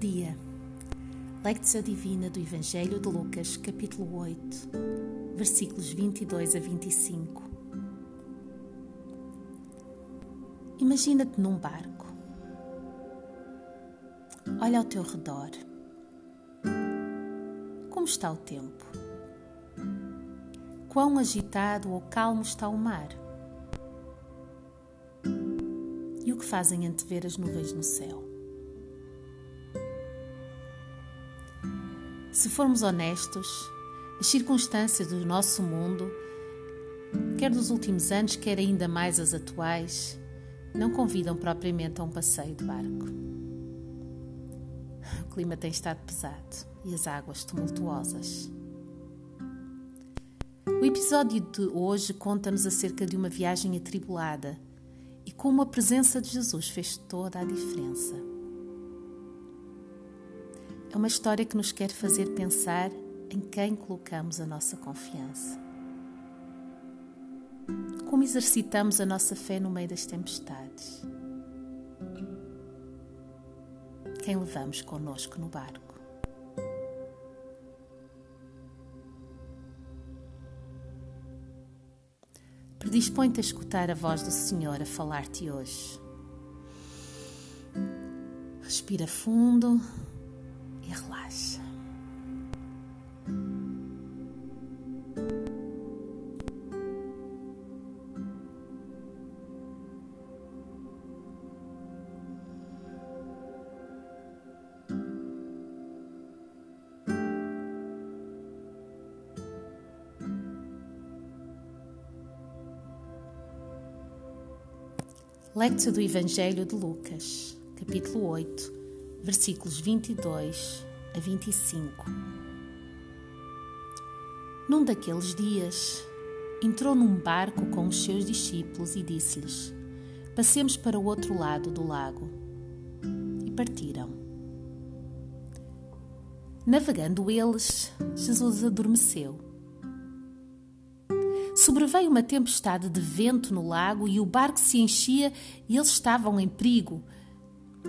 dia. Lectio Divina do Evangelho de Lucas, capítulo 8, versículos 22 a 25. Imagina-te num barco. Olha ao teu redor. Como está o tempo? Quão agitado ou calmo está o mar? E o que fazem antever as nuvens no céu? Se formos honestos, as circunstâncias do nosso mundo, quer dos últimos anos, quer ainda mais as atuais, não convidam propriamente a um passeio de barco. O clima tem estado pesado e as águas tumultuosas. O episódio de hoje conta-nos acerca de uma viagem atribulada e como a presença de Jesus fez toda a diferença. É uma história que nos quer fazer pensar em quem colocamos a nossa confiança. Como exercitamos a nossa fé no meio das tempestades? Quem levamos conosco no barco? Predispõe-te a escutar a voz do Senhor a falar-te hoje. Respira fundo Lectio do Evangelho de Lucas, capítulo 8, versículos 22 a 25. Num daqueles dias, entrou num barco com os seus discípulos e disse-lhes: Passemos para o outro lado do lago. E partiram. Navegando eles, Jesus adormeceu sobreveio uma tempestade de vento no lago e o barco se enchia e eles estavam em perigo.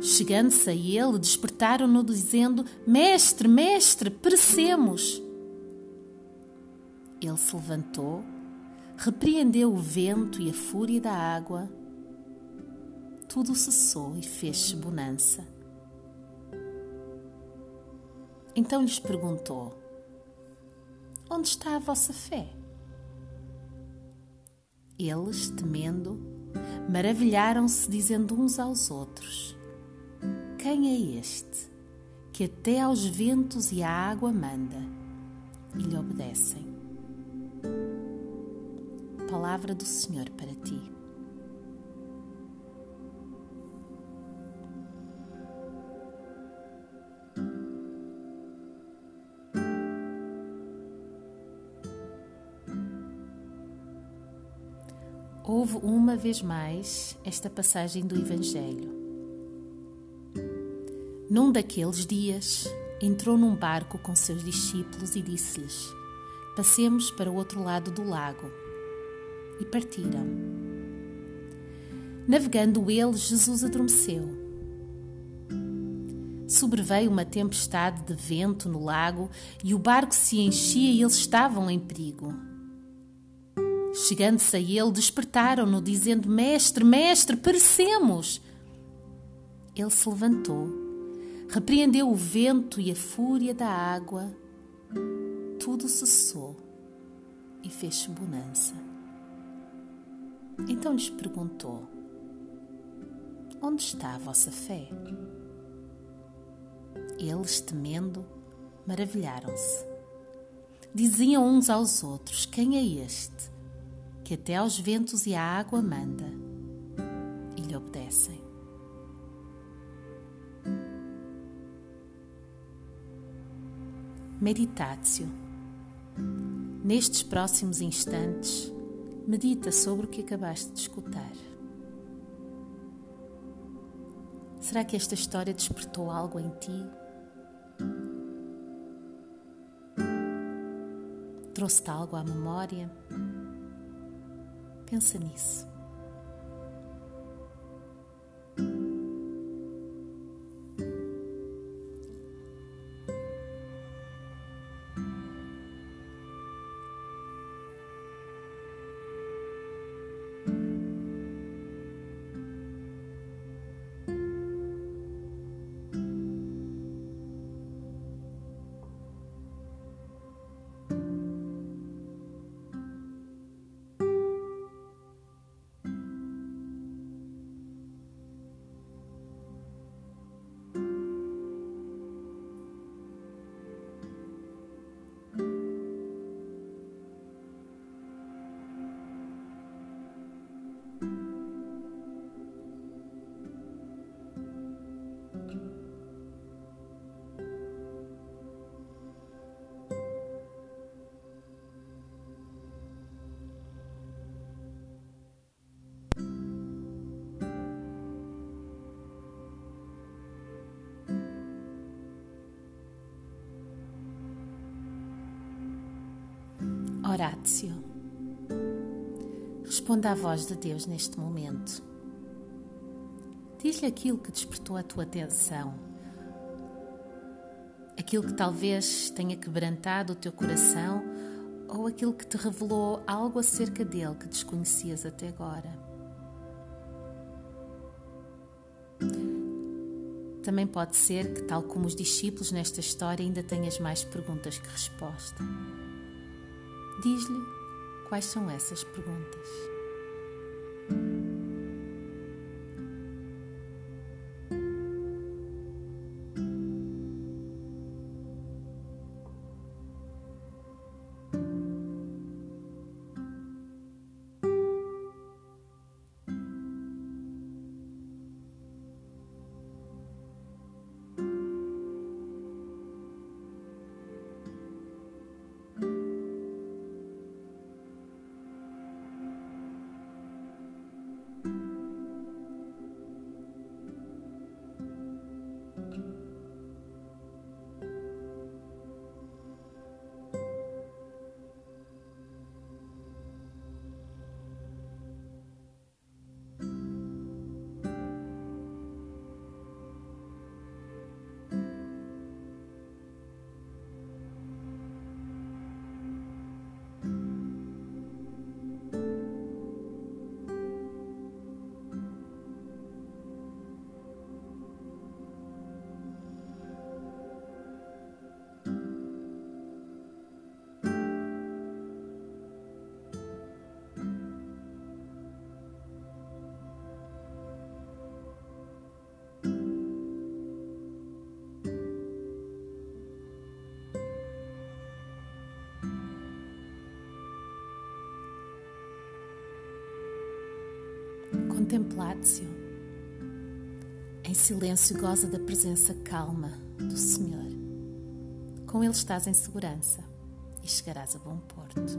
Chegando-se a ele, despertaram-no, dizendo: Mestre, mestre, perecemos. Ele se levantou, repreendeu o vento e a fúria da água. Tudo cessou e fez-se bonança. Então lhes perguntou: Onde está a vossa fé? Eles, temendo, maravilharam-se, dizendo uns aos outros: Quem é este que até aos ventos e à água manda e lhe obedecem? Palavra do Senhor para ti. Houve uma vez mais esta passagem do Evangelho. Num daqueles dias, entrou num barco com seus discípulos e disse-lhes: Passemos para o outro lado do lago. E partiram. Navegando eles, Jesus adormeceu. Sobreveio uma tempestade de vento no lago e o barco se enchia e eles estavam em perigo. Chegando-se a ele, despertaram-no, dizendo: Mestre, mestre, perecemos. Ele se levantou, repreendeu o vento e a fúria da água, tudo cessou e fez-se bonança. Então lhes perguntou: Onde está a vossa fé? Eles, temendo, maravilharam-se. Diziam uns aos outros: Quem é este? Que até aos ventos e à água manda, e lhe obedecem. Meditatio. Nestes próximos instantes, medita sobre o que acabaste de escutar. Será que esta história despertou algo em ti? Trouxe-te algo à memória? Pensa nisso. Horácio, responda à voz de Deus neste momento. Diz-lhe aquilo que despertou a tua atenção, aquilo que talvez tenha quebrantado o teu coração ou aquilo que te revelou algo acerca dele que desconhecias até agora. Também pode ser que, tal como os discípulos nesta história, ainda tenhas mais perguntas que resposta. Diz-lhe quais são essas perguntas. Contemplatio. Em silêncio goza da presença calma do Senhor. Com Ele estás em segurança e chegarás a bom porto.